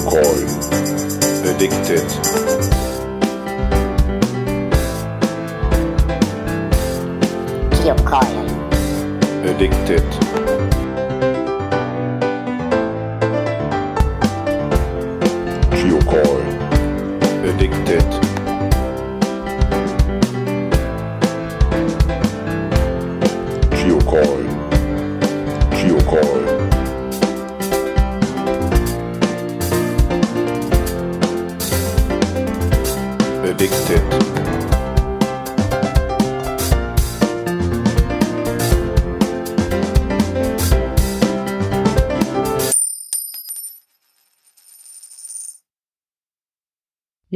Geocoin. Addicted. Addicted.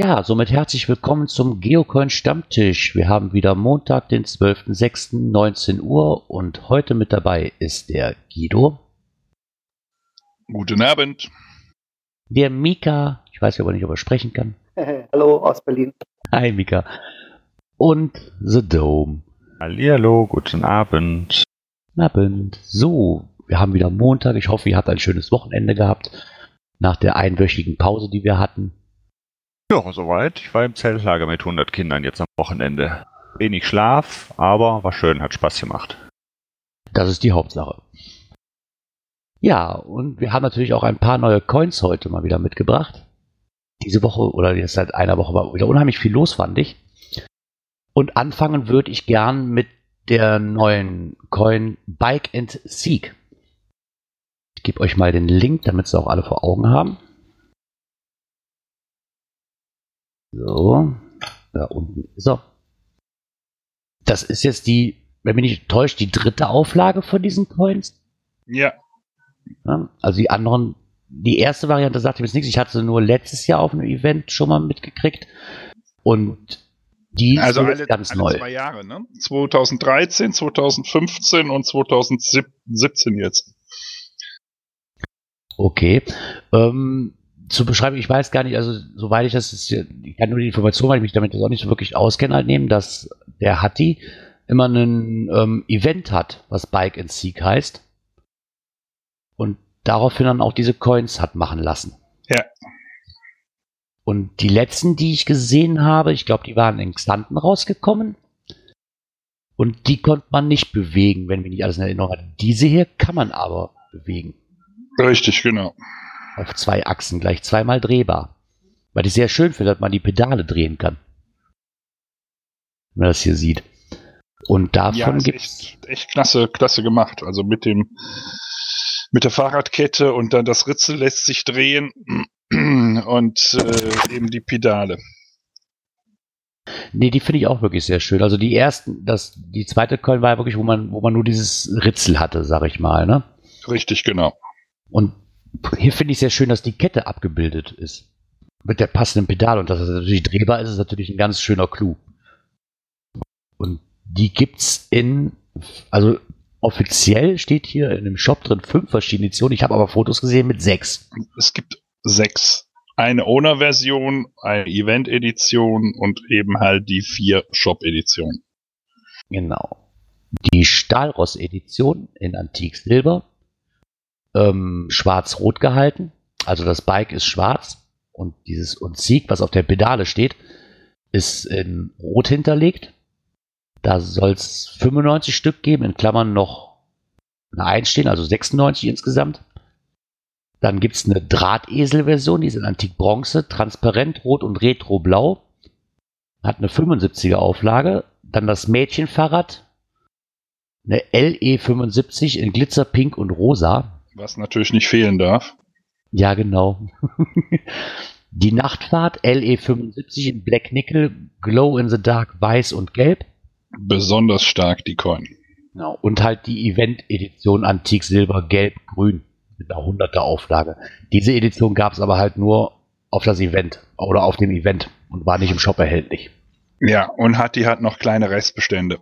Ja, somit herzlich willkommen zum Geocoin Stammtisch. Wir haben wieder Montag, den 12.06.19 Uhr und heute mit dabei ist der Guido, Guten Abend. der Mika, ich weiß aber nicht, ob er sprechen kann. Hallo aus Berlin. Hi Mika. Und The Dome. Hallihallo, guten Abend. Guten Abend. So, wir haben wieder Montag. Ich hoffe, ihr habt ein schönes Wochenende gehabt. Nach der einwöchigen Pause, die wir hatten. Ja, soweit. Ich war im Zeltlager mit 100 Kindern jetzt am Wochenende. Wenig Schlaf, aber war schön, hat Spaß gemacht. Das ist die Hauptsache. Ja, und wir haben natürlich auch ein paar neue Coins heute mal wieder mitgebracht. Diese Woche oder jetzt seit einer Woche war wieder unheimlich viel los, fand ich. Und anfangen würde ich gern mit der neuen Coin Bike and Seek. Ich gebe euch mal den Link, damit sie auch alle vor Augen haben. So, da unten ist er. Das ist jetzt die, wenn mich nicht täuscht, die dritte Auflage von diesen Coins. Ja, Ja, also die anderen, die erste Variante sagte mir jetzt nichts. Ich hatte sie nur letztes Jahr auf einem Event schon mal mitgekriegt. Und die also ist alle, ganz alle neu. zwei Jahre, ne? 2013, 2015 und 2017 jetzt. Okay. Ähm, zu beschreiben, ich weiß gar nicht, also soweit ich das ist, ich kann nur die Information, weil ich mich damit jetzt auch nicht so wirklich auskenne, halt nehmen, dass der Hatti immer ein ähm, Event hat, was Bike and Seek heißt. Und daraufhin dann auch diese Coins hat machen lassen. Ja. Und die letzten, die ich gesehen habe, ich glaube, die waren in Xanten rausgekommen. Und die konnte man nicht bewegen, wenn mich nicht alles in Erinnerung hat. Diese hier kann man aber bewegen. Richtig, genau. Auf zwei Achsen, gleich zweimal drehbar. Weil ich sehr schön finde, dass man die Pedale drehen kann. Wenn man das hier sieht. Und Ja, davon ist gibt's. echt, echt klasse, klasse gemacht. Also mit dem, mit der Fahrradkette und dann das Ritzel lässt sich drehen und äh, eben die Pedale. Nee, die finde ich auch wirklich sehr schön. Also die ersten, das, die zweite Coin war ja wirklich, wo man, wo man nur dieses Ritzel hatte, sag ich mal, ne? Richtig, genau. Und hier finde ich sehr schön, dass die Kette abgebildet ist. Mit der passenden Pedal. Und dass es natürlich drehbar ist, ist natürlich ein ganz schöner Clou. Und die gibt's in, also offiziell steht hier in dem Shop drin fünf verschiedene Editionen. Ich habe aber Fotos gesehen mit sechs. Es gibt sechs. Eine Owner-Version, eine Event-Edition und eben halt die vier Shop-Editionen. Genau. Die Stahlross-Edition in Antik Silber. Ähm, schwarz-rot gehalten. Also das Bike ist schwarz. Und dieses und Sieg, was auf der Pedale steht, ist in rot hinterlegt. Da soll es 95 Stück geben, in Klammern noch eine 1 stehen, also 96 insgesamt. Dann gibt es eine Drahtesel-Version, die ist in Antik Bronze, transparent, rot und retro-blau. Hat eine 75er Auflage. Dann das Mädchenfahrrad, eine LE75 in Glitzer, Pink und Rosa. Was natürlich nicht fehlen darf. Ja, genau. Die Nachtfahrt LE75 in Black Nickel, Glow in the Dark, Weiß und Gelb. Besonders stark die Coin. Genau. Und halt die Event-Edition Antik Silber, Gelb, Grün mit einer 100er Auflage. Diese Edition gab es aber halt nur auf das Event oder auf dem Event und war nicht im Shop erhältlich. Ja, und hat die hat noch kleine Restbestände.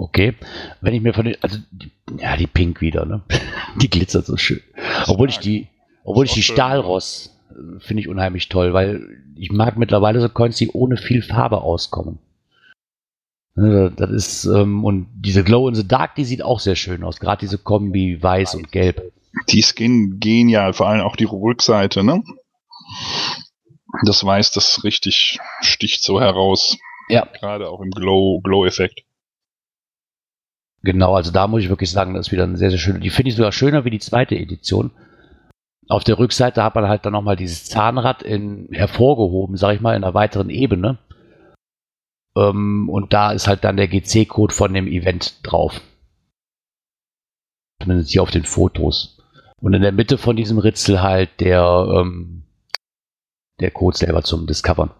Okay. Wenn ich mir von den, also, die, ja, die Pink wieder, ne? Die glitzert so schön. Obwohl ich die, obwohl ich die. Stahlross äh, finde ich unheimlich toll, weil ich mag mittlerweile so Coins, die ohne viel Farbe auskommen. Ne, Das ist, ähm, und diese Glow in the Dark, die sieht auch sehr schön aus. Gerade diese Kombi weiß und gelb. Die gen genial, vor allem auch die Rückseite, ne? Das Weiß, das richtig sticht so heraus. Ja. Gerade auch im Glow, Glow-Effekt. Genau, also da muss ich wirklich sagen, das ist wieder eine sehr, sehr schöne. Die finde ich sogar schöner wie die zweite Edition. Auf der Rückseite hat man halt dann nochmal dieses Zahnrad in, hervorgehoben, sag ich mal, in einer weiteren Ebene. Ähm, und da ist halt dann der GC-Code von dem Event drauf. Zumindest hier auf den Fotos. Und in der Mitte von diesem Ritzel halt der, ähm, der Code selber zum Discovern.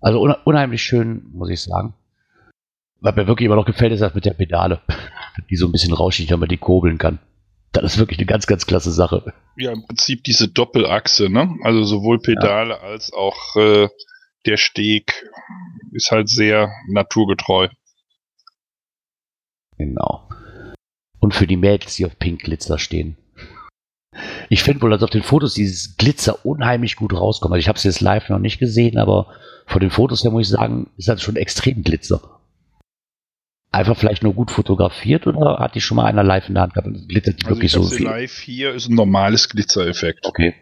Also une unheimlich schön, muss ich sagen. Was mir wirklich immer noch gefällt, ist das mit der Pedale. Die so ein bisschen rauschig, wenn man die kurbeln kann. Das ist wirklich eine ganz, ganz klasse Sache. Ja, im Prinzip diese Doppelachse, ne? Also sowohl Pedale ja. als auch äh, der Steg ist halt sehr naturgetreu. Genau. Und für die Mädels, die auf Pink Glitzer stehen. Ich finde wohl, dass auf den Fotos dieses Glitzer unheimlich gut rauskommt. Also ich habe es jetzt live noch nicht gesehen, aber von den Fotos her muss ich sagen, ist das schon extrem Glitzer. Einfach vielleicht nur gut fotografiert oder hat die schon mal einer live in der Hand gehabt und glitzert also wirklich so viel? Live hier ist ein normales Glitzereffekt. Okay.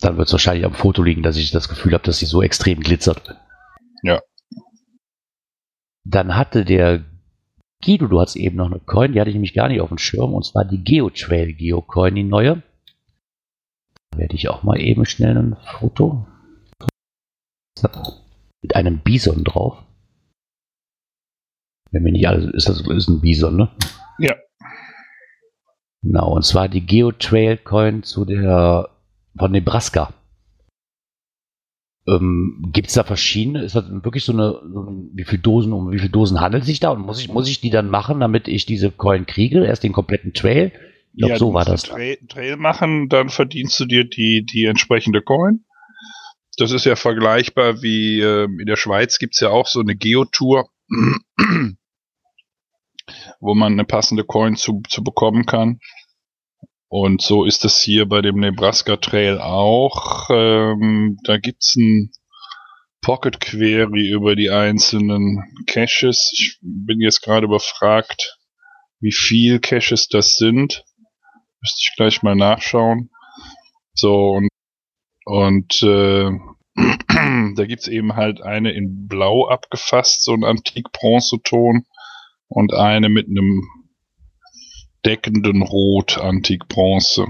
Dann wird es wahrscheinlich am Foto liegen, dass ich das Gefühl habe, dass sie so extrem glitzert. Ja. Dann hatte der Guido, du hast eben noch eine Coin, die hatte ich nämlich gar nicht auf dem Schirm, und zwar die GeoTrail Geocoin, die neue. Da werde ich auch mal eben schnell ein Foto mit einem Bison drauf. Wenn mir nicht alles ist, das ist ein Bison, ne? Ja. Genau, und zwar die GeoTrail Coin zu der von Nebraska. Ähm, Gibt es da verschiedene? Ist das wirklich so eine, so wie viele Dosen, um wie viele Dosen handelt es sich da? Und muss ich, muss ich die dann machen, damit ich diese Coin kriege? Erst den kompletten Trail? Ich glaube, ja, so war das. Trail, Trail machen, dann verdienst du dir die, die entsprechende Coin. Das ist ja vergleichbar wie äh, in der Schweiz gibt es ja auch so eine Geotour, wo man eine passende Coin zu, zu bekommen kann. Und so ist es hier bei dem Nebraska Trail auch. Ähm, da gibt's ein Pocket Query über die einzelnen Caches. Ich bin jetzt gerade überfragt, wie viel Caches das sind. Müsste ich gleich mal nachschauen. So, und, und äh, da gibt's eben halt eine in Blau abgefasst, so ein Antik-Bronzeton, und eine mit einem deckenden Rot Antik-Bronze.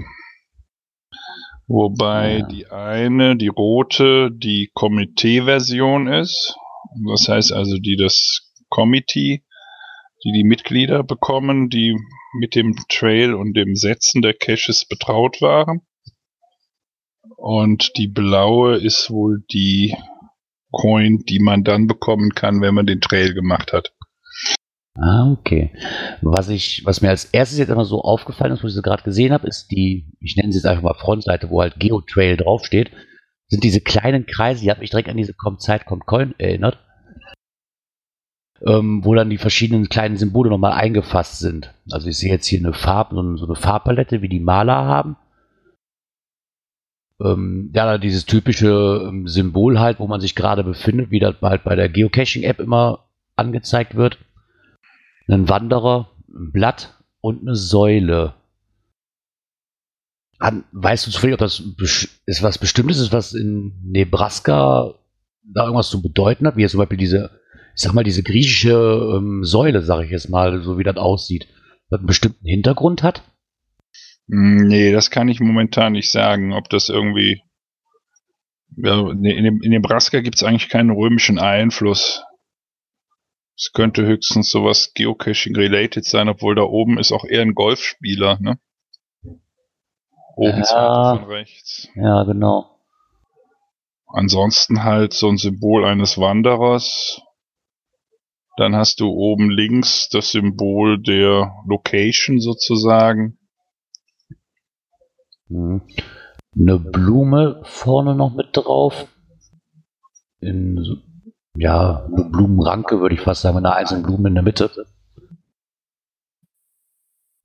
Wobei ja. die eine, die rote, die Komitee-Version ist. Das heißt also, die das Committee, die die Mitglieder bekommen, die mit dem Trail und dem Setzen der Caches betraut waren. Und die blaue ist wohl die Coin, die man dann bekommen kann, wenn man den Trail gemacht hat. Ah, okay. Was ich, was mir als erstes jetzt immer so aufgefallen ist, wo ich sie gerade gesehen habe, ist die, ich nenne sie jetzt einfach mal Frontseite, wo halt GeoTrail draufsteht, sind diese kleinen Kreise, die hat mich direkt an diese Kommt Zeit, kommt Coin erinnert, ähm, wo dann die verschiedenen kleinen Symbole nochmal eingefasst sind. Also ich sehe jetzt hier eine Farbe, so eine Farbpalette, wie die Maler haben. Ähm, ja, dieses typische ähm, Symbol halt, wo man sich gerade befindet, wie das halt bei der Geocaching-App immer angezeigt wird einen Wanderer, ein Blatt und eine Säule. An, weißt du zufällig, ob das ist was Bestimmtes ist, was in Nebraska da irgendwas zu bedeuten hat, wie jetzt zum Beispiel diese, ich sag mal, diese griechische ähm, Säule, sag ich jetzt mal, so wie das aussieht, das einen bestimmten Hintergrund hat? Hm, nee, das kann ich momentan nicht sagen, ob das irgendwie. Ja, in, in Nebraska gibt es eigentlich keinen römischen Einfluss. Es könnte höchstens sowas Geocaching-related sein, obwohl da oben ist auch eher ein Golfspieler, ne? Oben ja, von rechts. Ja, genau. Ansonsten halt so ein Symbol eines Wanderers. Dann hast du oben links das Symbol der Location sozusagen. Hm. Eine Blume vorne noch mit drauf. In ja, eine Blumenranke, würde ich fast sagen, mit einer einzelnen Blume in der Mitte.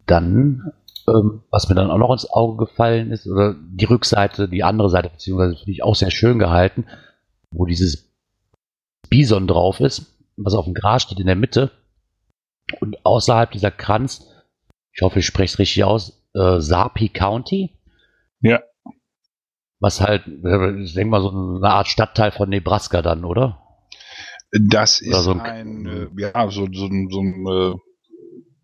Dann, ähm, was mir dann auch noch ins Auge gefallen ist, oder die Rückseite, die andere Seite, beziehungsweise finde ich auch sehr schön gehalten, wo dieses Bison drauf ist, was auf dem Gras steht in der Mitte. Und außerhalb dieser Kranz ich hoffe, ich spreche es richtig aus, äh, Sarpi County. Ja. Was halt, ich denke mal, so eine Art Stadtteil von Nebraska dann, oder? Das Oder ist so ein- ein, äh, ja, so, so, ein- so ein, äh,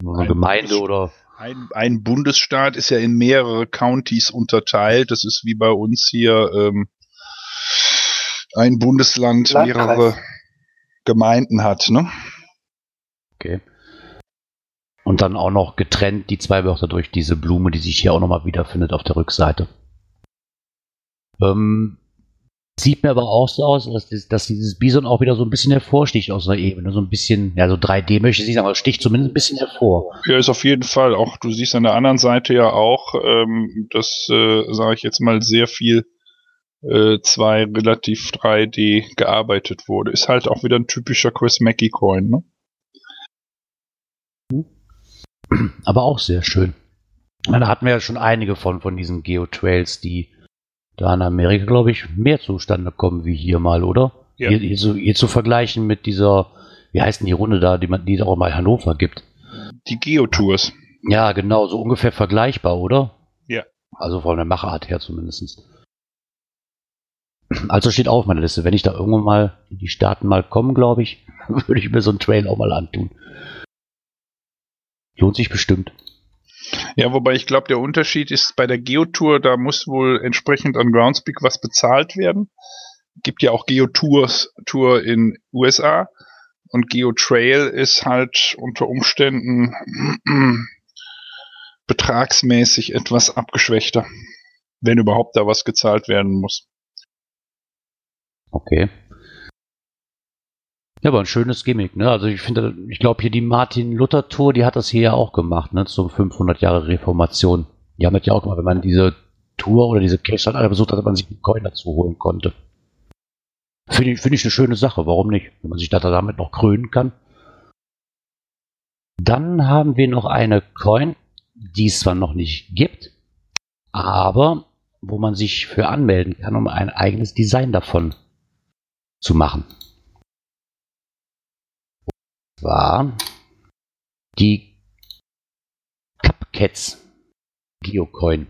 eine Ein Gemeinde Bundes- oder. ein, ein Bundesstaat ist ja in mehrere Counties unterteilt. Das ist wie bei uns hier ähm, ein Bundesland Landkreis. mehrere Gemeinden hat, ne? Okay. Und dann auch noch getrennt die zwei Wörter durch diese Blume, die sich hier auch nochmal wiederfindet auf der Rückseite. Ähm, sieht mir aber auch so aus, dass, dass dieses Bison auch wieder so ein bisschen hervorsticht aus einer Ebene. So ein bisschen, ja, so 3D möchte ich nicht sagen, aber sticht zumindest ein bisschen hervor. Ja, ist auf jeden Fall. Auch du siehst an der anderen Seite ja auch, ähm, dass, äh, sage ich jetzt mal, sehr viel äh, zwei relativ 3D gearbeitet wurde. Ist halt auch wieder ein typischer Chris Mackie Coin, ne? Aber auch sehr schön. Da hatten wir ja schon einige von, von diesen Geotrails, die da in Amerika, glaube ich, mehr zustande kommen wie hier mal, oder? Ja. Hier, hier, zu, hier zu vergleichen mit dieser, wie heißt denn die Runde da, die man, die es auch mal in Hannover gibt. Die Geotours. Ja, genau, so ungefähr vergleichbar, oder? Ja. Also von der Machart her zumindest. Also steht auf meiner Liste. Wenn ich da irgendwann mal in die Staaten mal komme, glaube ich, würde ich mir so einen Trail auch mal antun. Lohnt sich bestimmt. Ja, wobei ich glaube, der Unterschied ist bei der Geotour, da muss wohl entsprechend an Groundspeak was bezahlt werden. Gibt ja auch Geotours Tour in USA und Geotrail ist halt unter Umständen betragsmäßig etwas abgeschwächter, wenn überhaupt da was gezahlt werden muss. Okay. Ja, aber ein schönes Gimmick, ne? Also ich finde, ich glaube hier die Martin Luther Tour, die hat das hier ja auch gemacht, ne? Zum 500 Jahre Reformation. Die haben das ja auch gemacht, wenn man diese Tour oder diese Cache halt alle besucht hat, dass man sich einen Coin dazu holen konnte. Finde ich, finde ich eine schöne Sache, warum nicht? Wenn man sich da damit noch krönen kann. Dann haben wir noch eine Coin, die es zwar noch nicht gibt, aber wo man sich für anmelden kann, um ein eigenes Design davon zu machen. Zwar die Cupcats Geocoin.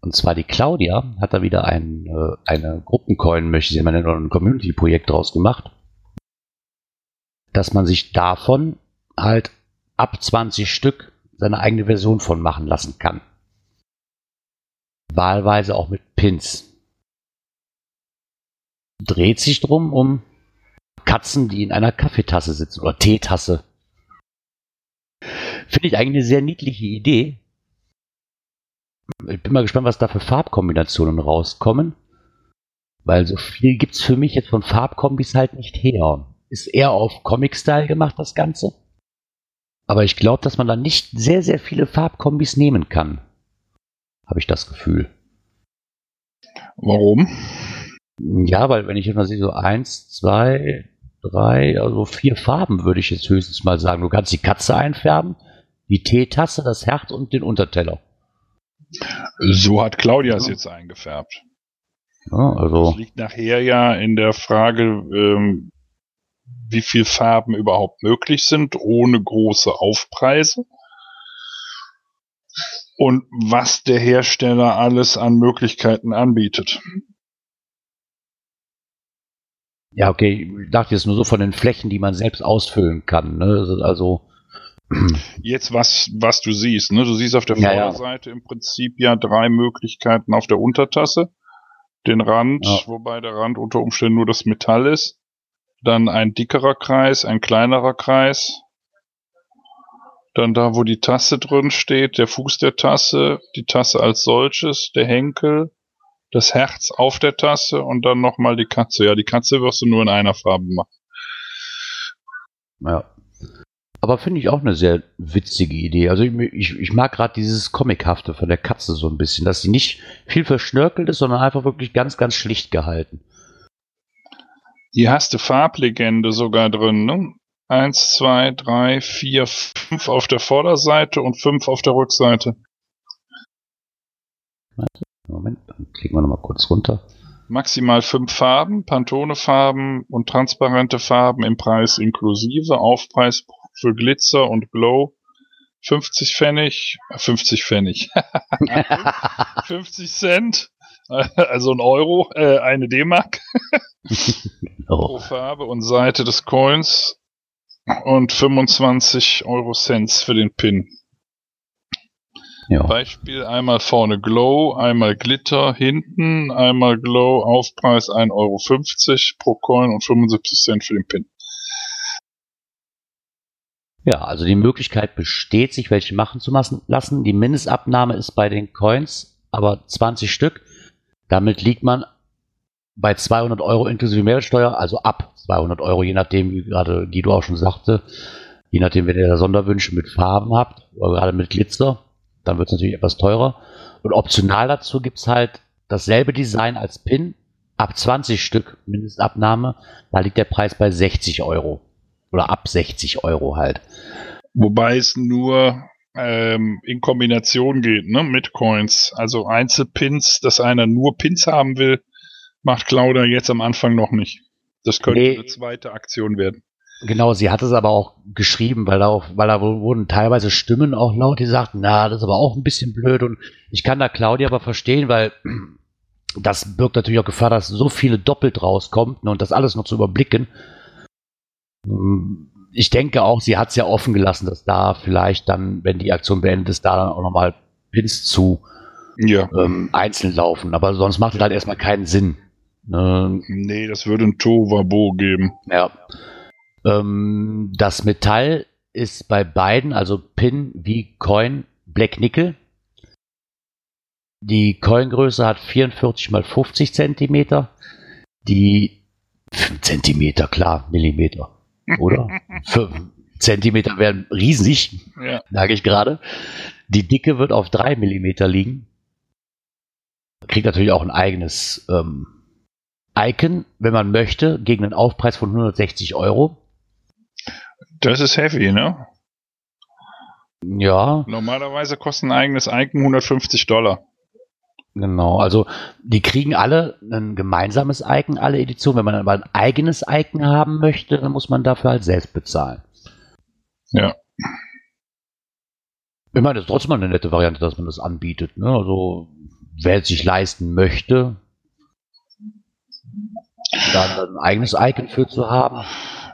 Und zwar die Claudia hat da wieder ein, äh, eine Gruppencoin, möchte ich mal nennen, ein Community-Projekt draus gemacht, dass man sich davon halt ab 20 Stück seine eigene Version von machen lassen kann. Wahlweise auch mit Pins. Dreht sich drum um Katzen, die in einer Kaffeetasse sitzen oder Teetasse. Finde ich eigentlich eine sehr niedliche Idee. Ich bin mal gespannt, was da für Farbkombinationen rauskommen. Weil so viel gibt es für mich jetzt von Farbkombis halt nicht her. Ist eher auf Comic-Style gemacht, das Ganze. Aber ich glaube, dass man da nicht sehr, sehr viele Farbkombis nehmen kann. Habe ich das Gefühl. Warum? Ja, weil wenn ich jetzt mal sehe, so eins, zwei, drei, also vier Farben würde ich jetzt höchstens mal sagen. Du kannst die Katze einfärben, die Teetasse, das Herz und den Unterteller. So hat Claudia es Ja. jetzt eingefärbt. Ja, also, Das liegt nachher ja in der Frage, ähm, wie viel Farben überhaupt möglich sind, ohne große Aufpreise. Und was der Hersteller alles an Möglichkeiten anbietet. Ja, okay, ich dachte jetzt nur so von den Flächen, die man selbst ausfüllen kann. Ne? Also, Jetzt was, was du siehst, ne? Du siehst auf der Ja, ja. Vorderseite im Prinzip ja drei Möglichkeiten auf der Untertasse. Den Rand, Ja. wobei der Rand unter Umständen nur das Metall ist. Dann ein dickerer Kreis, ein kleinerer Kreis. Dann da, wo die Tasse drin steht, der Fuß der Tasse, die Tasse als solches, der Henkel, das Herz auf der Tasse und dann nochmal die Katze. Ja, die Katze wirst du nur in einer Farbe machen. Ja. Aber finde ich auch eine sehr witzige Idee. Also ich, ich, ich mag gerade dieses Comichafte von der Katze so ein bisschen, dass sie nicht viel verschnörkelt ist, sondern einfach wirklich ganz, ganz schlicht gehalten. Hier hast du Farblegende sogar drin, ne? Eins, zwei, drei, vier, fünf auf der Vorderseite und fünf auf der Rückseite. Moment, dann klicken wir nochmal kurz runter. Maximal fünf Farben, Pantone-Farben und transparente Farben im Preis inklusive. Aufpreis für Glitzer und Glow 50 Pfennig, äh, 50 Pfennig, 50 Cent, äh, also ein Euro, äh, eine D-Mark pro oh, Farbe und Seite des Coins und 25 Euro Cents für den Pin. Ja. Beispiel einmal vorne Glow, einmal Glitter hinten, einmal Glow, Aufpreis 1,50 Euro pro Coin und 75 Cent für den Pin. ja, also die Möglichkeit besteht, sich welche machen zu lassen. Die Mindestabnahme ist bei den Coins aber 20 Stück. Damit liegt man bei 200 Euro inklusive Mehrwertsteuer, also ab 200 Euro, je nachdem, wie gerade Guido auch schon sagte, je nachdem, wenn ihr da Sonderwünsche mit Farben habt, oder gerade mit Glitzer, dann wird es natürlich etwas teurer. Und optional dazu gibt es halt dasselbe Design als Pin, ab 20 Stück Mindestabnahme, da liegt der Preis bei 60 Euro. Oder ab 60 Euro halt. Wobei es nur ähm, in Kombination geht, ne, mit Coins. Also Einzelpins, dass einer nur Pins haben will, macht Claudia jetzt am Anfang noch nicht. Das könnte Nee. eine zweite Aktion werden. Genau, sie hat es aber auch geschrieben, weil da, auch, weil da wurden teilweise Stimmen auch laut, die sagten, na, das ist aber auch ein bisschen blöd und ich kann da Claudia aber verstehen, weil das birgt natürlich auch Gefahr, dass so viele doppelt rauskommt ne, und das alles noch zu überblicken. Hm, Ich denke auch, sie hat es ja offen gelassen, dass da vielleicht dann, wenn die Aktion beendet ist, da dann auch nochmal Pins zu Ja. ähm, einzeln laufen. Aber sonst macht es halt erstmal keinen Sinn. Ne, Nee, das würde ein Tovabo geben. ja. Ähm, das Metall ist bei beiden, also Pin wie Coin, Black Nickel. Die Coingröße hat 44 mal 50 Zentimeter. Die 5 Zentimeter, klar, Millimeter, oder? 5 Zentimeter wären riesig, Ja. sage ich gerade. Die Dicke wird auf 3 Millimeter liegen. Kriegt natürlich auch ein eigenes ähm, Icon, wenn man möchte, gegen einen Aufpreis von 160 Euro. Das ist heavy, ne? Ja, Normalerweise kostet ein eigenes Icon 150 Dollar. genau. Also die kriegen alle ein gemeinsames Icon, alle Editionen. Wenn man aber ein eigenes Icon haben möchte, dann muss man dafür halt selbst bezahlen. Ja. Ich meine, das ist trotzdem eine nette Variante, dass man das anbietet. Ne? Also wer es sich leisten möchte, da dann ein eigenes Icon für zu haben.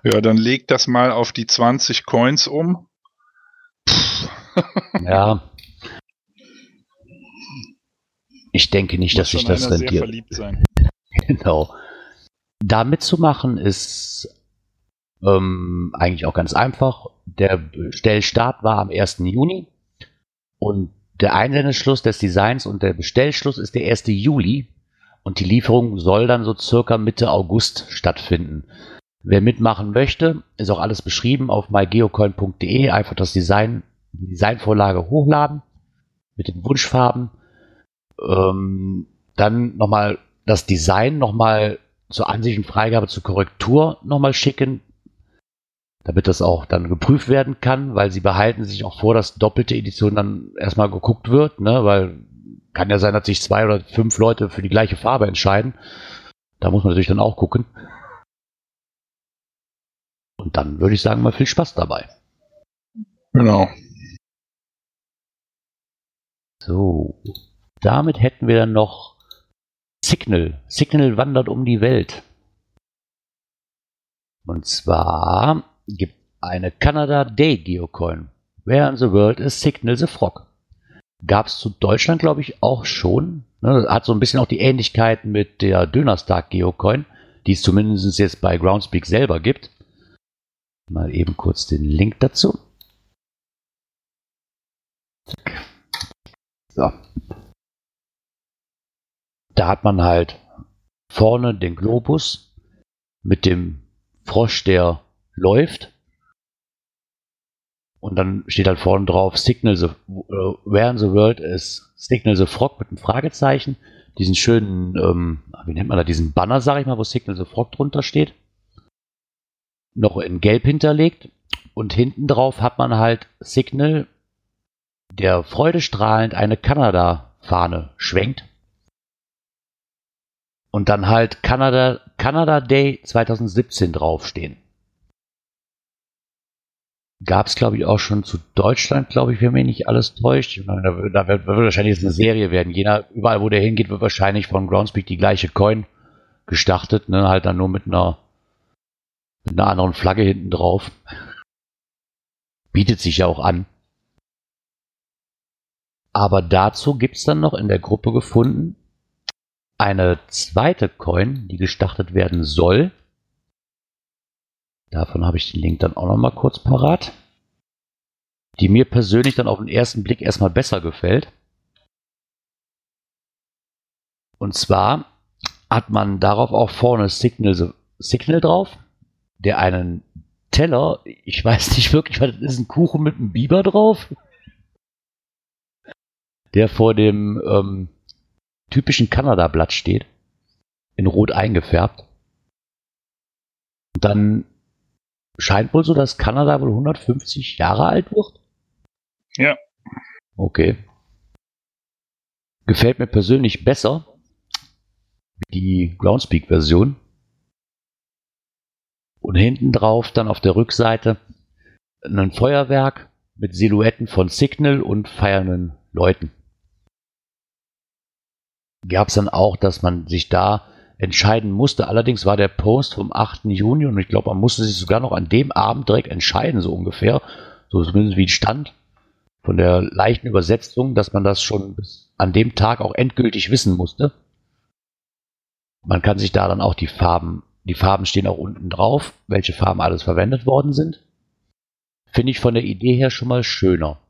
Ja, dann leg das mal auf die 20 Coins um. Ja. Ich denke nicht, dass Muss sich schon das rentiert. verliebt sein. Genau. Da mitzumachen ist ähm, eigentlich auch ganz einfach. Der Bestellstart war am 1. Juni und der Einsendeschluss des Designs und der Bestellschluss ist der 1. Juli und die Lieferung soll dann so circa Mitte August stattfinden. Wer mitmachen möchte, ist auch alles beschrieben auf mygeocoin.de. Einfach das Design, die Designvorlage hochladen mit den Wunschfarben. Ähm, dann nochmal das Design nochmal zur Ansicht und Freigabe zur Korrektur nochmal schicken, damit das auch dann geprüft werden kann, weil sie behalten sich auch vor, dass doppelte Edition dann erstmal geguckt wird, ne, weil kann ja sein, dass sich zwei oder fünf Leute für die gleiche Farbe entscheiden. Da muss man natürlich dann auch gucken. Und dann würde ich sagen, mal viel Spaß dabei. Genau. So, damit hätten wir dann noch Signal. Signal wandert um die Welt. Und zwar gibt eine Canada Day Geocoin. Where in the world is Signal the Frog? Gab es zu Deutschland, glaube ich, auch schon. Ne, hat so ein bisschen auch die Ähnlichkeit mit der Dönerstark Geocoin, die es zumindest jetzt bei Groundspeak selber gibt. Mal eben kurz den Link dazu. So. Da hat man halt vorne den Globus mit dem Frosch, der läuft. Und dann steht halt vorne drauf Signal the, äh, Where in the World is Signal the Frog mit einem Fragezeichen. Diesen schönen, ähm, wie nennt man da, diesen Banner, sag ich mal, wo Signal the Frog drunter steht. Noch in Gelb hinterlegt. Und hinten drauf hat man halt Signal, der freudestrahlend eine Kanada-Fahne schwenkt. Und dann halt Canada, Canada Day 2017 draufstehen. Gab es, glaube ich, auch schon zu Deutschland, glaube ich, wenn mich nicht alles täuscht. Meine, da, wird- da wird, wird wahrscheinlich jetzt eine Serie werden. Jeder, überall, wo der hingeht, wird wahrscheinlich von Groundspeak die gleiche Coin gestartet. Ne? Halt dann nur mit einer, mit einer anderen Flagge hinten drauf. Bietet sich ja auch an. Aber dazu gibt es dann noch in der Gruppe gefunden eine zweite Coin, die gestartet werden soll. Davon habe ich den Link dann auch noch mal kurz parat. Die mir persönlich dann auf den ersten Blick erstmal besser gefällt. Und zwar hat man darauf auch vorne Signal, Signal drauf, der einen Teller, ich weiß nicht wirklich, was das ist, ein Kuchen mit einem Biber drauf, der vor dem ähm, typischen Kanada-Blatt steht, in Rot eingefärbt. Und dann scheint wohl so, dass Kanada wohl 150 Jahre alt wird. Ja. Okay. Gefällt mir persönlich besser wie die Groundspeak-Version. Und hinten drauf dann auf der Rückseite ein Feuerwerk mit Silhouetten von Signal und feiernden Leuten. Gab es dann auch, dass man sich da entscheiden musste. Allerdings war der Post vom 8. Juni und ich glaube, man musste sich sogar noch an dem Abend direkt entscheiden, so ungefähr. So zumindest wie es stand von der leichten Übersetzung, dass man das schon bis an dem Tag auch endgültig wissen musste. Man kann sich da dann auch die Farben, die Farben stehen auch unten drauf, welche Farben alles verwendet worden sind. Finde ich von der Idee her schon mal schöner.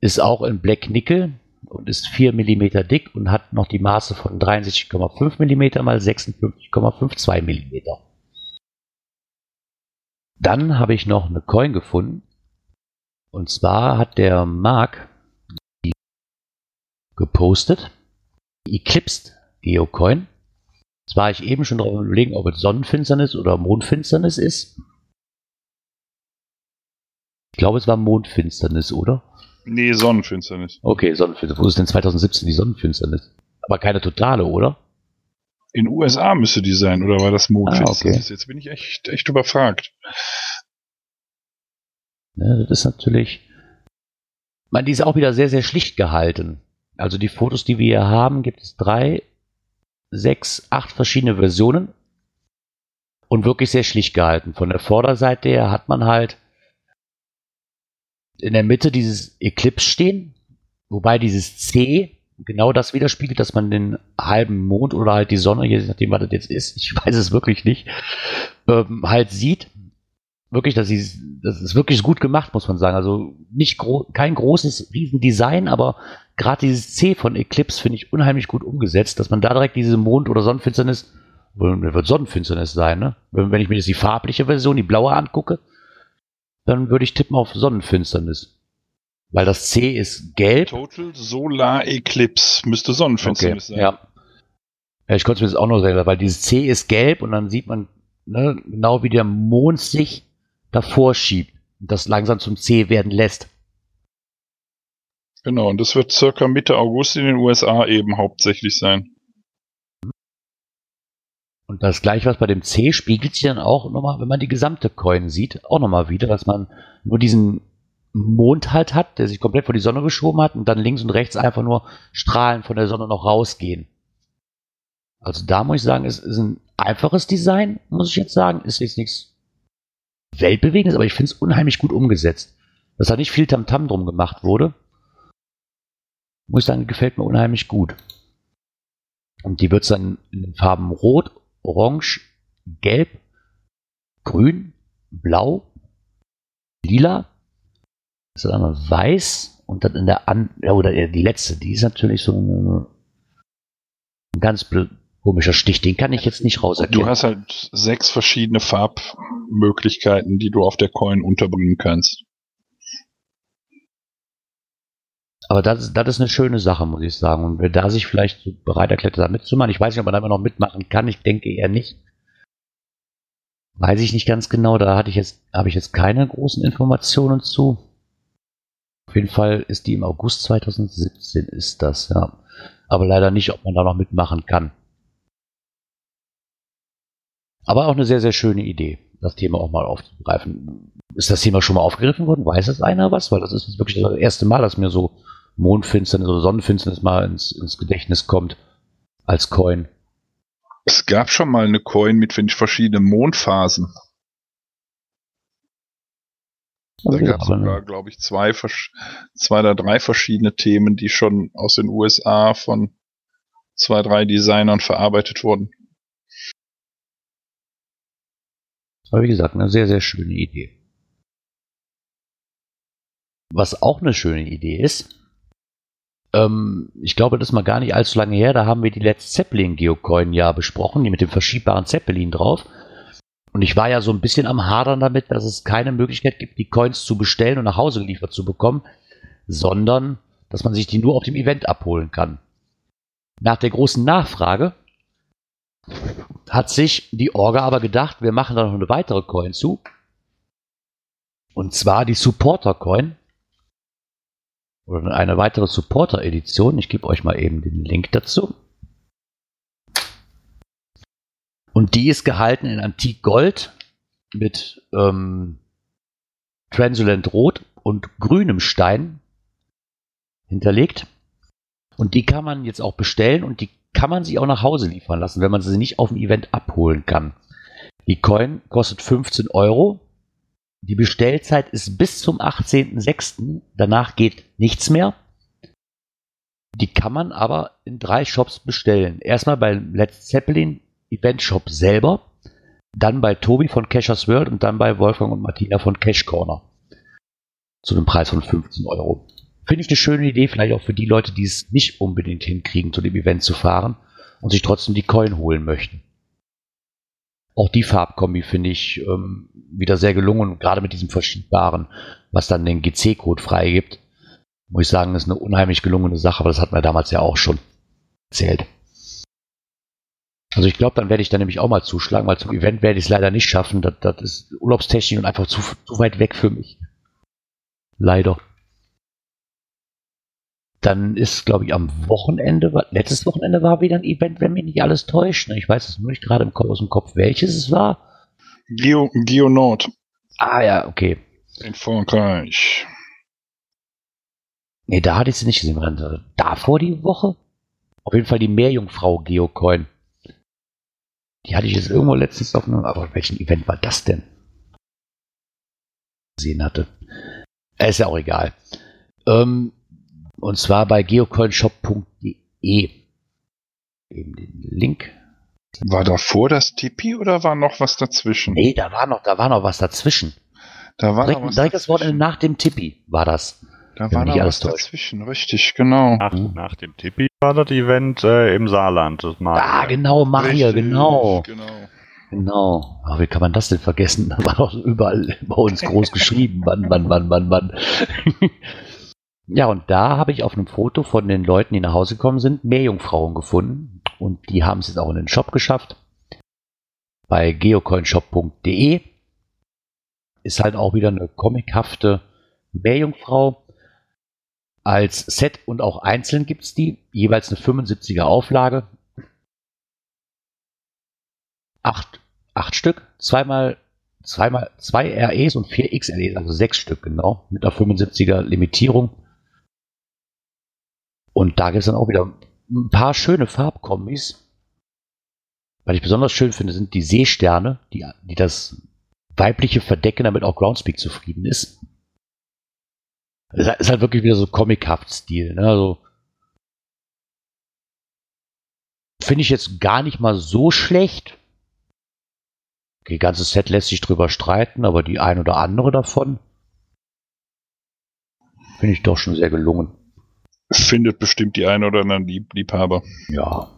Ist auch in Black Nickel und ist 4 mm dick und hat noch die Maße von 63,5 mm mal 56,52 mm. Dann habe ich noch eine Coin gefunden. Und zwar hat der Mark gepostet. Eclipsed Geocoin. Jetzt war ich eben schon darauf überlegen, ob es Sonnenfinsternis oder Mondfinsternis ist. Ich glaube, es war Mondfinsternis, oder? Nee, Sonnenfinsternis. Okay, Sonnenfinsternis. Wo ist denn 2017 die Sonnenfinsternis? Aber keine totale, oder? In USA müsste die sein, oder war das Mondfinsternis? Ah, okay. Jetzt bin ich echt, echt überfragt. Ne, das ist natürlich. Man, die ist auch wieder sehr, sehr schlicht gehalten. Also die Fotos, die wir hier haben, gibt es drei, sechs, acht verschiedene Versionen. Und wirklich sehr schlicht gehalten. Von der Vorderseite her hat man halt in der Mitte dieses Eclipse stehen, wobei dieses C genau das widerspiegelt, dass man den halben Mond oder halt die Sonne, je nachdem, was das jetzt ist, ich weiß es wirklich nicht, ähm, halt sieht. Wirklich, das ist, das ist wirklich gut gemacht, muss man sagen. Also nicht gro kein großes Riesendesign, aber gerade dieses C von Eclipse finde ich unheimlich gut umgesetzt, dass man da direkt diese Mond- oder Sonnenfinsternis, wird Sonnenfinsternis sein, ne? Wenn, ich mir jetzt die farbliche Version, die blaue angucke, dann würde ich tippen auf Sonnenfinsternis. Weil das C ist gelb. Total Solar Eclipse müsste Sonnenfinsternis sein. ja. ja. Ich konnte es mir jetzt auch noch sagen, weil dieses C ist gelb und dann sieht man ne, genau, wie der Mond sich davor schiebt und das langsam zum C werden lässt. Genau, und das wird circa Mitte August in den USA eben hauptsächlich sein. Und das gleiche, was bei dem C spiegelt sich dann auch nochmal, wenn man die gesamte Coin sieht, auch nochmal wieder, dass man nur diesen Mond halt hat, der sich komplett vor die Sonne geschoben hat und dann links und rechts einfach nur Strahlen von der Sonne noch rausgehen. Also da muss ich sagen, es ist ein einfaches Design, muss ich jetzt sagen. Ist jetzt nichts Weltbewegendes, aber ich finde es unheimlich gut umgesetzt. Dass da nicht viel Tamtam drum gemacht wurde. Muss ich sagen, gefällt mir unheimlich gut. Und die wird es dann in den Farben Rot, Orange, Gelb, Grün, Blau, Lila, ist dann Weiß und dann in der An ja, oder die letzte, die ist natürlich so ein, ein ganz komischer Stich, den kann ich jetzt nicht rauserkennen. Du hast halt sechs verschiedene Farbmöglichkeiten, die du auf der Coin unterbringen kannst. Aber das, ist- das ist eine schöne Sache, muss ich sagen. Und wer da sich vielleicht so bereit erklärt, da mitzumachen, ich weiß nicht, ob man da immer noch mitmachen kann, ich denke eher nicht. Weiß ich nicht ganz genau, da hatte ich jetzt, habe ich jetzt keine großen Informationen zu. Auf jeden Fall ist die im August 2017 ist das, ja. Aber leider nicht, ob man da noch mitmachen kann. Aber auch eine sehr, sehr schöne Idee. das Thema auch mal aufzugreifen. Ist das Thema schon mal aufgegriffen worden? Weiß das einer was? Weil das ist wirklich das erste Mal, dass mir so Mondfinsternis oder Sonnenfinsternis mal ins, ins Gedächtnis kommt als Coin. Es gab schon mal eine Coin mit finde ich, verschiedenen Mondphasen. Da gab es sogar, glaube ich, zwei, zwei oder drei verschiedene Themen, die schon aus den USA von zwei, drei Designern verarbeitet wurden. aber wie gesagt, eine sehr, sehr schöne Idee. Was auch eine schöne Idee ist, ähm, ich glaube, das ist mal gar nicht allzu lange her, da haben wir die Let's Zeppelin Geocoin ja besprochen, die mit dem verschiebbaren Zeppelin drauf. Und ich war ja so ein bisschen am Hadern damit, dass es keine Möglichkeit gibt, die Coins zu bestellen und nach Hause geliefert zu bekommen, sondern dass man sich die nur auf dem Event abholen kann. Nach der großen Nachfrage hat sich die Orga aber gedacht, wir machen da noch eine weitere Coin zu. Und zwar die Supporter Coin. Oder eine weitere Supporter Edition. Ich gebe euch mal eben den Link dazu. Und die ist gehalten in Antik Gold mit ähm, Translucent Rot und grünem Stein hinterlegt. Und die kann man jetzt auch bestellen und die kann man sich auch nach Hause liefern lassen, wenn man sie nicht auf dem Event abholen kann. Die Coin kostet 15 Euro. Die Bestellzeit ist bis zum 18.06. Danach geht nichts mehr. Die kann man aber in drei Shops bestellen. Erstmal bei Let's Zeppelin Event Shop selber, dann bei Tobi von Cashers World und dann bei Wolfgang und Martina von Cash Corner. Zu einem Preis von 15 Euro. Finde ich eine schöne Idee, vielleicht auch für die Leute, die es nicht unbedingt hinkriegen, zu dem Event zu fahren und sich trotzdem die Coin holen möchten. Auch die Farbkombi finde ich ähm, wieder sehr gelungen, gerade mit diesem verschiebbaren, was dann den GC-Code freigibt. Muss ich sagen, ist eine unheimlich gelungene Sache, aber das hatten wir damals ja auch schon erzählt. Also ich glaube, dann werde ich da nämlich auch mal zuschlagen, weil zum Event werde ich es leider nicht schaffen. Das, das ist Urlaubstechnik und einfach zu, zu weit weg für mich. Leider. Dann ist, glaube ich, am Wochenende, letztes Wochenende war wieder ein Event, wenn mich nicht alles täuscht. ne? Ich weiß es nur nicht gerade aus dem Kopf, welches es war. Geo, Geo Nord Ah ja, okay. in Frankreich. Nee, da hatte ich sie nicht gesehen. Davor die Woche? Auf jeden Fall die Meerjungfrau Geocoin. Die hatte ich jetzt irgendwo letztens auf einem, aber welchen Event war das denn? Gesehen hatte. Ist ja auch egal. Ähm, und zwar bei geocoinshop.de. Eben den Link. War davor das Tipi oder war noch was dazwischen? Nee, da war noch, da war noch was dazwischen. Da war Direkt, noch was direkt das dazwischen. Wochenende nach dem Tippi war das. Da war noch was dazwischen, richtig, genau. Nach, nach dem Tippi war das Event äh, im Saarland. Das mal, Ah, genau, Maria, Richtig, genau. genau. Genau. Aber wie kann man das denn vergessen? Da war doch überall bei uns groß geschrieben. Wann, wann, wann, wann, wann. Ja, und da habe ich auf einem Foto von den Leuten, die nach Hause gekommen sind, Meerjungfrauen gefunden. Und die haben es jetzt auch in den Shop geschafft. Bei geocoinshop.de ist halt auch wieder eine comichafte Meerjungfrau. Als Set und auch einzeln gibt es die. Jeweils eine 75er Auflage acht, acht Stück, zweimal, zweimal zwei REs und vier XLEs, also sechs Stück genau, mit einer 75er Limitierung. Und da gibt es dann auch wieder ein paar schöne Farbkombis. Was ich besonders schön finde, sind die Seesterne, die, die das weibliche verdecken, damit auch Groundspeak zufrieden ist. Es ist halt wirklich wieder so comichaft Stil, ne? Also, finde ich jetzt gar nicht mal so schlecht. Okay, ganzes Set lässt sich drüber streiten, aber die ein oder andere davon finde ich doch schon sehr gelungen. Findet bestimmt die ein oder anderen Lieb Liebhaber. Ja,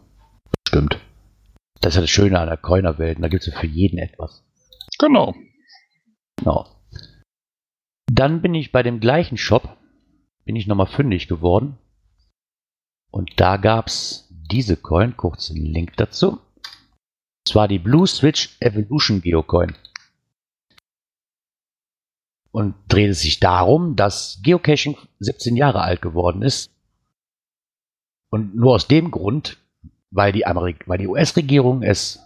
stimmt. Das ist ja das Schöne an der Coiner-Welt. Da gibt es ja für jeden etwas. Genau. Genau. Dann bin ich bei dem gleichen Shop, bin ich nochmal fündig geworden. Und da gab es diese Coin, kurz den Link dazu. Und zwar die Blue Switch Evolution Geocoin. Und dreht es sich darum, dass Geocaching 17 Jahre alt geworden ist. Und nur aus dem Grund, weil die, Amerik weil die US-Regierung es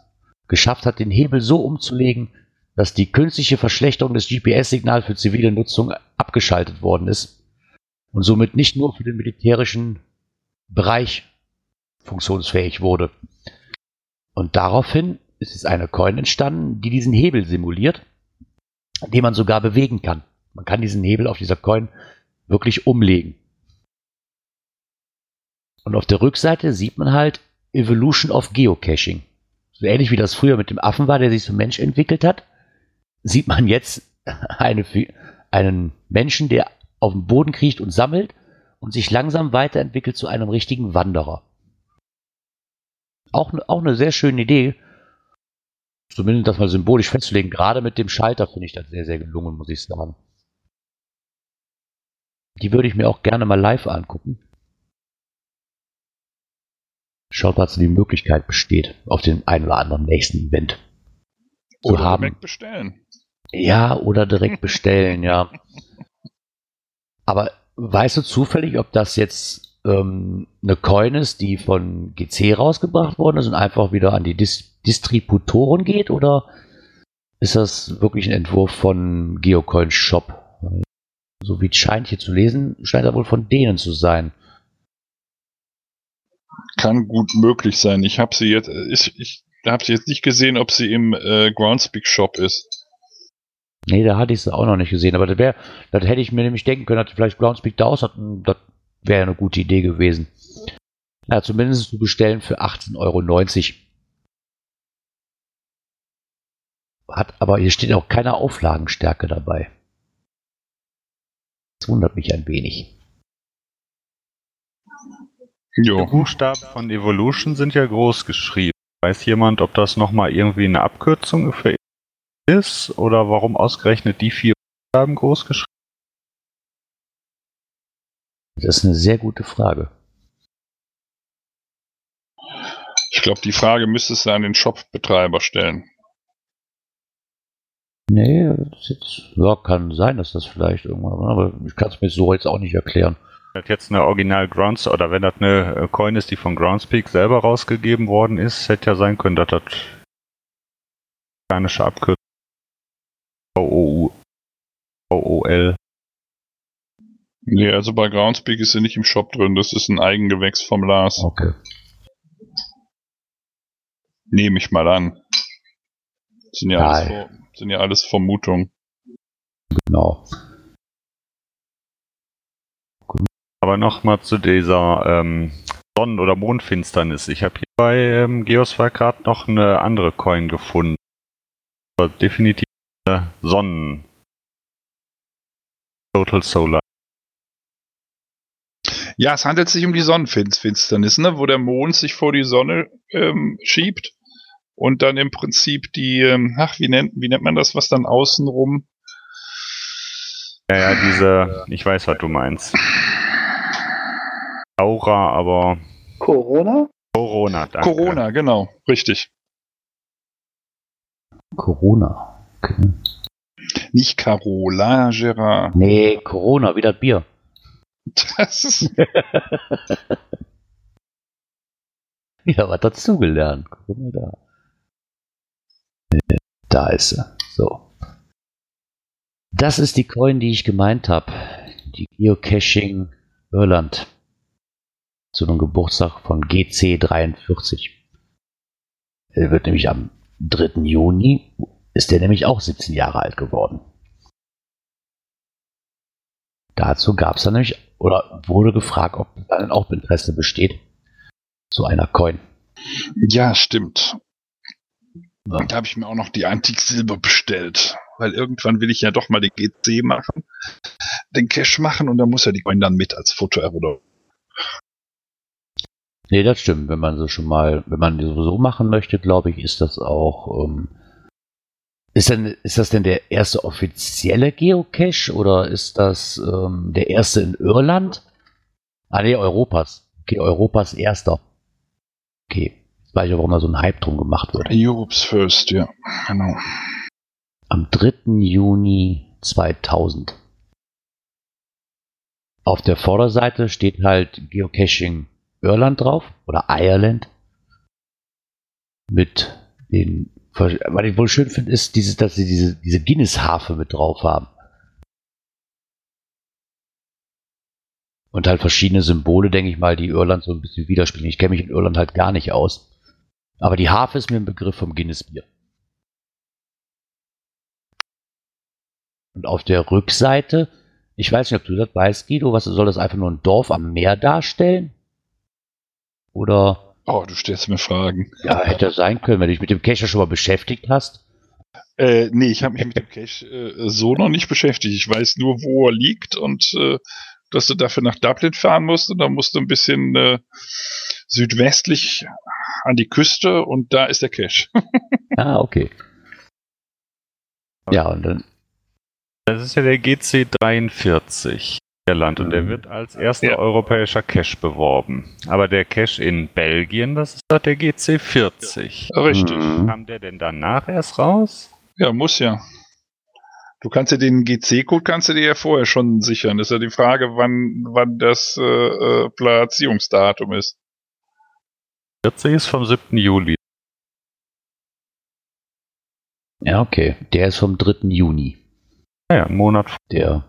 geschafft hat, den Hebel so umzulegen, dass die künstliche Verschlechterung des GPS-Signals für zivile Nutzung abgeschaltet worden ist und somit nicht nur für den militärischen Bereich funktionsfähig wurde. Und daraufhin ist es eine Coin entstanden, die diesen Hebel simuliert, den man sogar bewegen kann. Man kann diesen Hebel auf dieser Coin wirklich umlegen. Und auf der Rückseite sieht man halt Evolution of Geocaching. So ähnlich wie das früher mit dem Affen war, der sich zum Mensch entwickelt hat, sieht man jetzt eine, einen Menschen, der auf dem Boden kriecht und sammelt und sich langsam weiterentwickelt zu einem richtigen Wanderer. Auch, auch eine sehr schöne Idee. Zumindest das mal symbolisch festzulegen. Gerade mit dem Schalter finde ich das sehr, sehr gelungen, muss ich sagen. Die würde ich mir auch gerne mal live angucken. Schaut, was die Möglichkeit besteht, auf den einen oder anderen nächsten Event Oder zu haben. direkt bestellen. Ja, oder direkt bestellen, ja. Aber weißt du zufällig, ob das jetzt ähm, eine Coin ist, die von GC rausgebracht worden ist und einfach wieder an die Dis Distributoren geht? Oder ist das wirklich ein Entwurf von Geocoin Shop? So wie es scheint hier zu lesen, scheint er wohl von denen zu sein. Kann gut möglich sein. Ich habe sie jetzt, ich, ich habe sie jetzt nicht gesehen, ob sie im äh, Groundspeak Shop ist. Nee, da hatte ich es auch noch nicht gesehen, aber das, wär, das hätte ich mir nämlich denken können, dass vielleicht Groundspeak da aus hat. Das wäre eine gute Idee gewesen. Ja, zumindest zu bestellen für 18,90 Euro. Hat aber hier steht auch keine Auflagenstärke dabei. Das wundert mich ein wenig. Die Jo. Buchstaben von Evolution sind ja groß geschrieben. Weiß jemand, ob das nochmal irgendwie eine Abkürzung für ist oder warum ausgerechnet die vier Buchstaben groß geschrieben? Das ist eine sehr gute Frage. Ich glaube, die Frage müsstest du an den Shop-Betreiber stellen. Nee, jetzt, ja, kann sein, dass das vielleicht irgendwann war, aber ich kann es mir so jetzt auch nicht erklären. Das jetzt eine Original Grounds oder wenn das eine äh, Coin ist, die von Groundspeak selber rausgegeben worden ist, hätte ja sein können, dass das mechanische Abkürzung VOU VOL. Nee, also bei Groundspeak ist sie nicht im Shop drin. Das ist ein Eigengewächs vom Lars. Okay. Nehme ich mal an. Sind ja, alles, Nein. Sind ja alles Vermutungen. Genau. Aber nochmal zu dieser ähm, Sonnen- oder Mondfinsternis. Ich habe hier bei ähm, Geosfire gerade noch eine andere Coin gefunden. Aber definitiv eine Sonnen. Total Solar. Ja, es handelt sich um die Sonnenfinsternis, ne? wo der Mond sich vor die Sonne ähm, schiebt und dann im Prinzip die, ähm, ach, wie nennt, wie nennt man das, was dann außenrum Ja, ja, diese, ich weiß, was du meinst. Aura, aber Corona? Corona, danke. Corona, genau, richtig. Corona. Okay. Nicht Carola, Gerard. Nee, Corona, wieder Bier. Das ist, Wieder was dazugelernt. Guck mal da. Da ist sie. So. Das ist die Coin, die ich gemeint habe. Die Geocaching Irland. Zu einem Geburtstag von GC43. Er wird nämlich am 3. Juni, ist der nämlich auch 17 Jahre alt geworden. Dazu gab es dann nämlich, oder wurde gefragt, ob dann auch Interesse besteht, zu einer Coin. ja, stimmt. Ja. Da habe ich mir auch noch die Antik Silber bestellt. Weil irgendwann will ich ja doch mal den GC machen, den Cache machen und da muss ja die Coin dann mit als Foto oder Nee, das stimmt. Wenn man so schon mal, wenn man sowieso machen möchte, glaube ich, ist das auch. Ähm, ist, denn, ist das denn der erste offizielle Geocache oder ist das ähm, der erste in Irland? Ah, nee, Europas. Okay, Europas erster. Okay. Jetzt weiß ich auch, warum da so ein Hype drum gemacht wird. Europe's First, ja. Genau. Am 3. Juni 2000. Auf der Vorderseite steht halt Geocaching Irland drauf oder Ireland mit den Was ich wohl schön finde, ist, dieses, dass sie diese, diese Guinness-Harfe mit drauf haben. Und halt verschiedene Symbole, denke ich mal, die Irland so ein bisschen widerspiegeln. Ich kenne mich in Irland halt gar nicht aus. Aber die Harfe ist mir ein Begriff vom Guinness-Bier. Und auf der Rückseite, ich weiß nicht, ob du das weißt, Guido, was soll das einfach nur ein Dorf am Meer darstellen? Oder Oh, du stellst mir Fragen. Ja, hätte sein können, wenn du dich mit dem Cache schon mal beschäftigt hast. Äh, nee, ich habe mich mit dem Cache äh, so noch nicht beschäftigt. Ich weiß nur, wo er liegt und äh, dass du dafür nach Dublin fahren musst und dann musst du ein bisschen äh, südwestlich an die Küste und da ist der Cache. ah, okay. Ja, und dann. Das ist ja der GC43. Irland und der wird als erster Ja. europäischer Cache beworben. Aber der Cache in Belgien, das ist doch der GC40. Richtig. Mhm. Kam der denn danach erst raus? Ja, muss ja. Du kannst ja den GC-Code kannst du dir ja vorher schon sichern. Das ist ja die Frage, wann, wann das äh, äh, Platzierungsdatum ist. 40 ist vom 7. Juli. Ja, okay. Der ist vom 3. Juni. Naja, einen Monat vor. Der.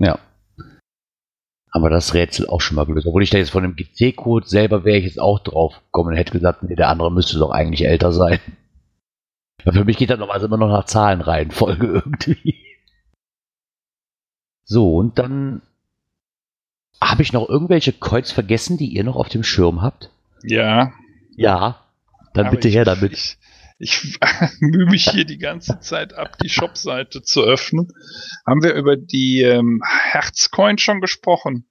Ja. Aber das Rätsel auch schon mal gelöst. Obwohl ich da jetzt von dem GC-Code selber wäre ich jetzt auch drauf gekommen und hätte gesagt, nee, der andere müsste doch eigentlich älter sein. Weil für mich geht das normalerweise immer noch nach Zahlenreihenfolge irgendwie. So, und dann habe ich noch irgendwelche Coins vergessen, die ihr noch auf dem Schirm habt? Ja. Ja. Dann aber bitte ich, her damit. Ich, ich mühe mich hier die ganze Zeit ab, die Shopseite zu öffnen. Haben wir über die ähm, Herzcoin schon gesprochen?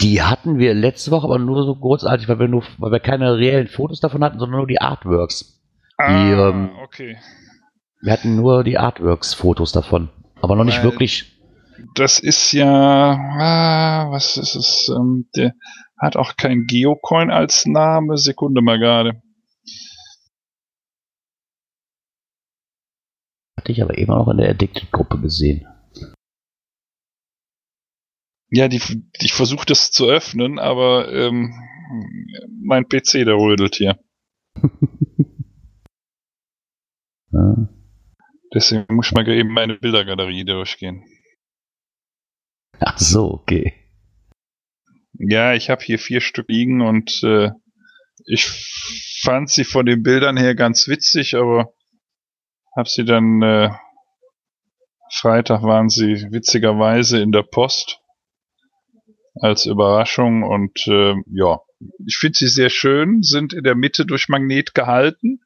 Die hatten wir letzte Woche, aber nur so kurzartig, weil wir, nur, weil wir keine reellen Fotos davon hatten, sondern nur die Artworks. Ah, ähm, okay. Wir hatten nur die Artworks-Fotos davon. Aber noch nicht Weil- wirklich. Das ist ja, ah, was ist es? Ähm, der hat auch kein Geocoin als Name. Sekunde mal gerade. Hatte ich aber eben auch in der Addicted-Gruppe gesehen. Ja, die, ich versuche das zu öffnen, aber ähm, mein PC, der rödelt hier. Ja. Deswegen muss ich mal eben meine Bildergalerie durchgehen. Ach so, okay. Ja, ich habe hier vier Stück liegen und äh, ich fand sie von den Bildern her ganz witzig, aber habe sie dann äh, Freitag waren sie witzigerweise in der Post als Überraschung und äh, ja, ich finde sie sehr schön, sind in der Mitte durch Magnet gehalten.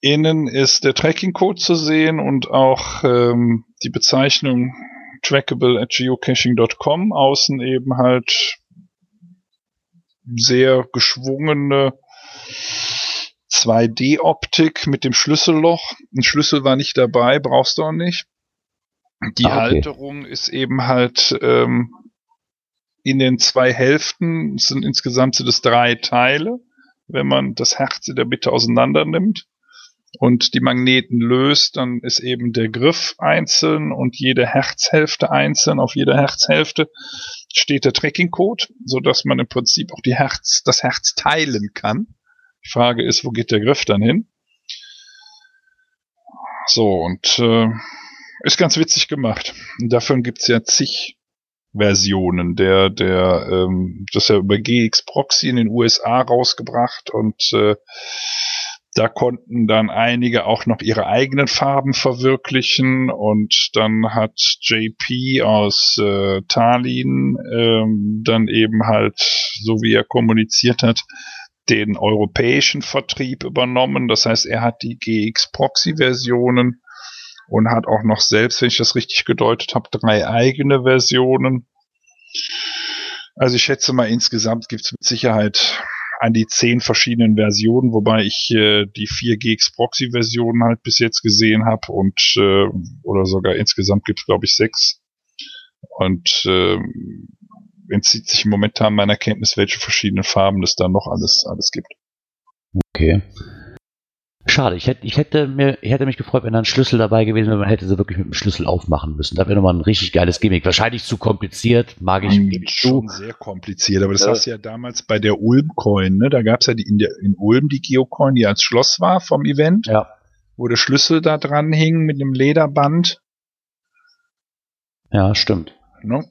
Innen ist der Tracking-Code zu sehen und auch ähm, die Bezeichnung trackable at geocaching.com. Außen eben halt sehr geschwungene 2D-Optik mit dem Schlüsselloch. Ein Schlüssel war nicht dabei, brauchst du auch nicht. Die Ah, okay. Halterung ist eben halt ähm, in den zwei Hälften, es sind insgesamt sind es drei Teile, wenn man das Herz in der Mitte auseinander nimmt und die Magneten löst, dann ist eben der Griff einzeln und jede Herzhälfte einzeln. Auf jeder Herzhälfte steht der Tracking-Code, so dass man im Prinzip auch die Herz, das Herz teilen kann. Die Frage ist, wo geht der Griff dann hin? So, und äh, ist ganz witzig gemacht. Und davon gibt's ja zig Versionen. Der, der, ähm, das ist ja über GX Proxy in den USA rausgebracht und äh, da konnten dann einige auch noch ihre eigenen Farben verwirklichen und dann hat JP aus äh, Tallinn ähm, dann eben halt, so wie er kommuniziert hat, den europäischen Vertrieb übernommen. Das heißt, er hat die GX Proxy Versionen und hat auch noch selbst, wenn ich das richtig gedeutet habe, drei eigene Versionen. Also ich schätze mal, insgesamt gibt es mit Sicherheit an die zehn verschiedenen Versionen, wobei ich äh, die 4 GX Proxy Versionen halt bis jetzt gesehen habe und äh, oder sogar insgesamt gibt es glaube ich sechs und äh, entzieht sich momentan meiner Kenntnis, welche verschiedenen Farben es da noch alles alles gibt. Okay. Schade, ich hätte, ich hätte mir, ich hätte mich gefreut, wenn da ein Schlüssel dabei gewesen wäre, man hätte sie wirklich mit dem Schlüssel aufmachen müssen. Da wäre nochmal ein richtig geiles Gimmick. Wahrscheinlich zu kompliziert, mag ich, Hm, schon zu. sehr kompliziert, aber das Ja. hast du ja damals bei der Ulm-Coin, ne? Da gab's ja die, in, der, in Ulm die Geocoin, die als Schloss war vom Event, Ja, wo der Schlüssel da dran hing mit einem Lederband. ja, stimmt. Ne?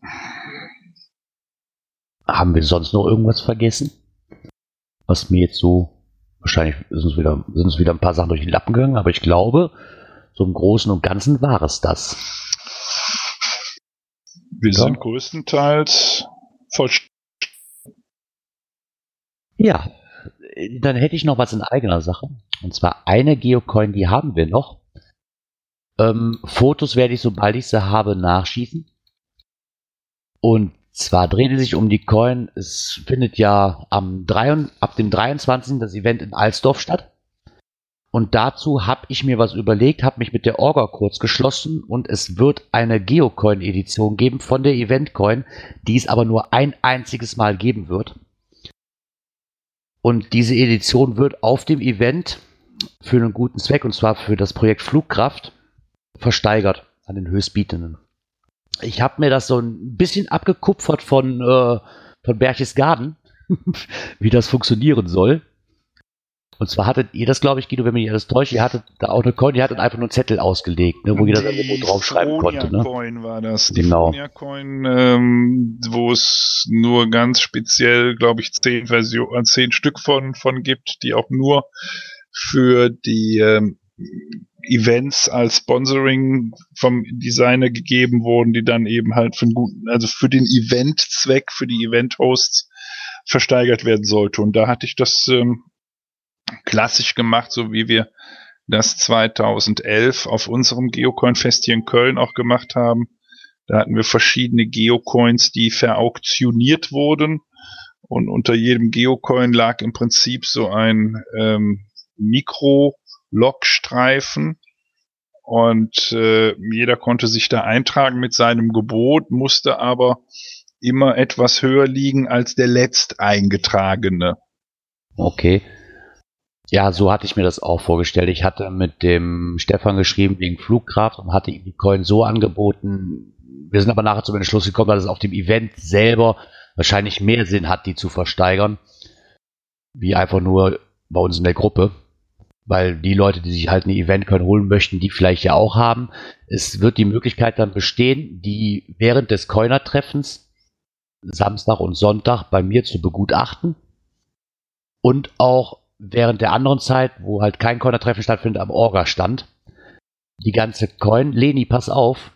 Haben wir sonst noch irgendwas vergessen? Was mir jetzt so, wahrscheinlich sind uns wieder, sind uns wieder ein paar Sachen durch die Lappen gegangen, aber ich glaube, so im Großen und Ganzen war es das. Wir Ja. sind größtenteils voll. Ja, dann hätte ich noch was in eigener Sache. Und zwar eine Geocoin, die haben wir noch. Ähm, Fotos werde ich, sobald ich sie habe, nachschießen. Und zwar dreht es sich um die Coin. Es findet ja am 3, ab dem 23. das Event in Alsdorf statt. Und dazu habe ich mir was überlegt, habe mich mit der Orga kurz geschlossen und es wird eine Geocoin-Edition geben von der Eventcoin, die es aber nur ein einziges Mal geben wird. Und diese Edition wird auf dem Event für einen guten Zweck, und zwar für das Projekt Flugkraft, versteigert an den Höchstbietenden. Ich habe mir das so ein bisschen abgekupfert von, äh, von Berchtesgaden, wie das funktionieren soll. Und zwar hattet ihr das, glaube ich, Guido, wenn mich alles täuscht, ihr hattet da auch eine Coin, die hattet einfach nur einen Zettel ausgelegt, ne, wo jeder sein Logo draufschreiben konnte. Ne? Coin war das. Die Genau. Fonia Coin, ähm, wo es nur ganz speziell, glaube ich, zehn Versionen, zehn Stück von, von gibt, die auch nur für die ähm, Events als Sponsoring vom Designer gegeben wurden, die dann eben halt für guten, also für den Eventzweck, für die Event-Hosts versteigert werden sollte. Und da hatte ich das ähm, klassisch gemacht, so wie wir das 2011 auf unserem Geocoin-Fest hier in Köln auch gemacht haben. Da hatten wir verschiedene Geocoins, die verauktioniert wurden. Und unter jedem Geocoin lag im Prinzip so ein ähm, Mikro-Log-Streifen. Und äh, jeder konnte sich da eintragen mit seinem Gebot, musste aber immer etwas höher liegen als der letzt eingetragene. Okay. Ja, so hatte ich mir das auch vorgestellt. Ich hatte mit dem Stefan geschrieben wegen Flugkraft und hatte ihm die Coin so angeboten. Wir sind aber nachher zum Entschluss gekommen, dass es auf dem Event selber wahrscheinlich mehr Sinn hat, die zu versteigern, wie einfach nur bei uns in der Gruppe. Weil die Leute, die sich halt eine Event-Coin holen möchten, die vielleicht ja auch haben. Es wird die Möglichkeit dann bestehen, die während des Coiner-Treffens Samstag und Sonntag bei mir zu begutachten und auch während der anderen Zeit, wo halt kein Coiner-Treffen stattfindet, am Orga-Stand. Die ganze Coin, Leni, pass auf,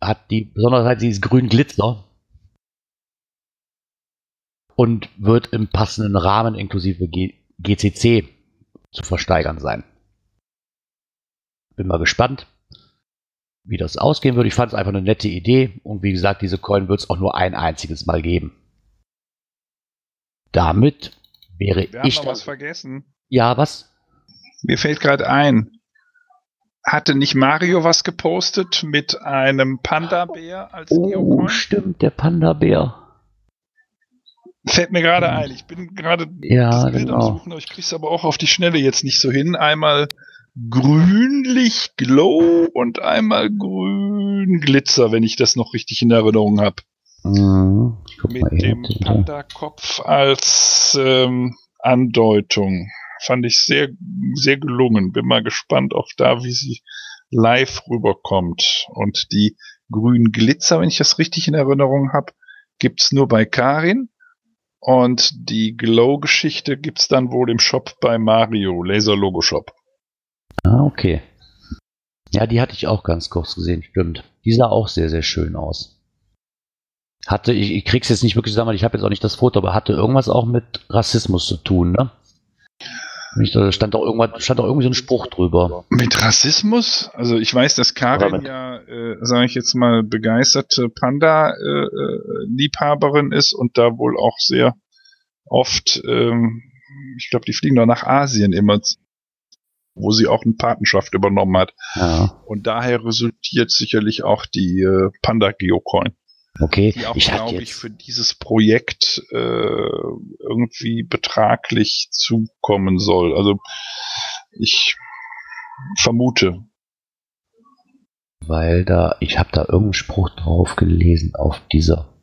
hat die Besonderheit, sie ist grün Glitzer und wird im passenden Rahmen inklusive G GCC zu versteigern sein. Bin mal gespannt, wie das ausgehen wird. Ich fand es einfach eine nette Idee und wie gesagt, diese Coin wird es auch nur ein einziges Mal geben. Damit wäre Wir haben ich noch dann, was vergessen. Ja, was? Mir fällt gerade ein. Hatte nicht Mario was gepostet mit einem Panda-Bär als Oh, Geocoin? stimmt, der Panda-Bär. Fällt mir gerade ein. Ich bin gerade Ja, genau. Suchen, aber ich krieg's aber auch auf die Schnelle jetzt nicht so hin. Einmal grünlich Glow und einmal grün Glitzer, wenn ich das noch richtig in Erinnerung habe. Mhm. Mit dem. Panda-Kopf als ähm, Andeutung. Fand ich sehr, sehr gelungen. Bin mal gespannt auch da, wie sie live rüberkommt. Und die grünen Glitzer, wenn ich das richtig in Erinnerung habe, gibt's nur bei Karin. Und die Glow-Geschichte gibt's dann wohl im Shop bei Mario, Laser Logo Shop. Ah, okay. Ja, die hatte ich auch ganz kurz gesehen, stimmt. Die sah auch sehr, sehr schön aus. Hatte, ich, ich krieg's jetzt nicht wirklich zusammen, ich habe jetzt auch nicht das Foto, aber hatte irgendwas auch mit Rassismus zu tun, ne? Nicht, Da stand doch irgendwas, stand doch irgendwie so ein Spruch drüber. Mit Rassismus? Also ich weiß, dass Karin ja, äh, sage ich jetzt mal, begeisterte Panda-Liebhaberin ist und da wohl auch sehr oft, ähm, ich glaube, die fliegen doch nach Asien immer, wo sie auch eine Patenschaft übernommen hat. Ja, Und daher resultiert sicherlich auch die äh, Panda Geocoin, okay. die auch, Ich hatte glaube ich, für dieses Projekt äh, irgendwie betraglich zukommen soll. Also Ich vermute. Weil da, ich habe da irgendeinen Spruch drauf gelesen auf dieser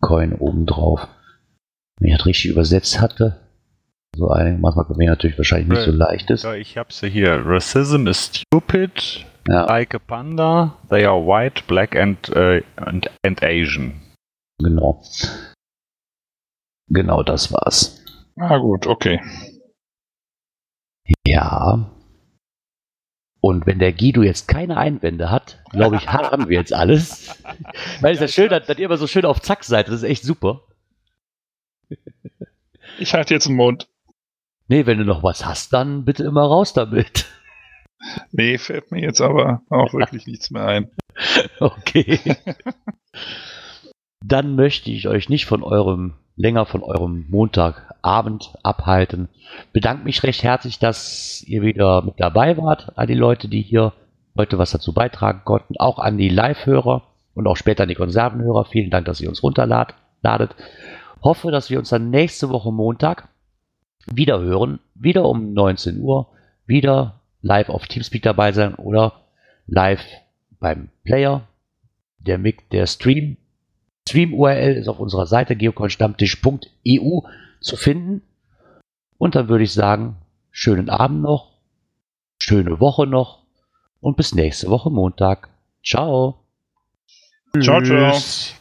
Coin oben drauf. Wenn ich das richtig übersetzt hatte, so einigermaßen, was mir natürlich wahrscheinlich nicht so leicht ist. Ja, ich hab's ja hier. Racism is stupid, Ja, like a panda, they are white, black and, äh, and, and Asian. genau. Genau das war's. Ah gut, okay. Ja. Und wenn der Guido jetzt keine Einwände hat, glaube ich, haben wir jetzt alles. Weil es ist ja schön, dass, dass ihr immer so schön auf Zack seid. Das ist echt super. Ich halte jetzt den Mund. Nee, wenn du noch was hast, dann bitte immer raus damit. Nee, fällt mir jetzt aber auch wirklich nichts mehr ein. Okay. Dann möchte ich euch nicht von eurem, länger von eurem Montagabend abhalten. Bedanke mich recht herzlich, dass ihr wieder mit dabei wart. An die Leute, die hier heute was dazu beitragen konnten. Auch an die Live-Hörer und auch später an die Konservenhörer. Vielen Dank, dass ihr uns runterladet. Hoffe, dass wir uns dann nächste Woche Montag wieder hören. Wieder um 19 Uhr. Wieder live auf Teamspeak dabei sein oder live beim Player. Der, Mic- der Stream, Stream-URL ist auf unserer Seite geoconstammtisch.eu zu finden. Und dann würde ich sagen, schönen Abend noch, schöne Woche noch und bis nächste Woche Montag. Ciao. Ciao, ciao. Tschüss.